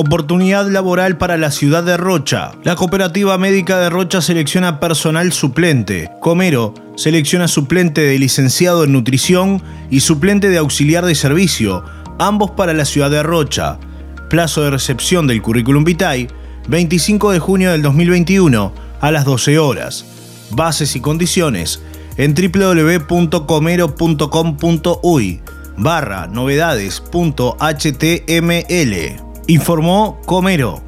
Oportunidad laboral para la ciudad de Rocha. La Cooperativa Médica de Rocha selecciona personal suplente. Comero selecciona suplente de licenciado en nutrición y suplente de auxiliar de servicio, ambos para la ciudad de Rocha. Plazo de recepción del currículum vitae 25 de junio del 2021 a las 12 horas. Bases y condiciones en www.comero.com.uy barra novedades.html. Informó Comero.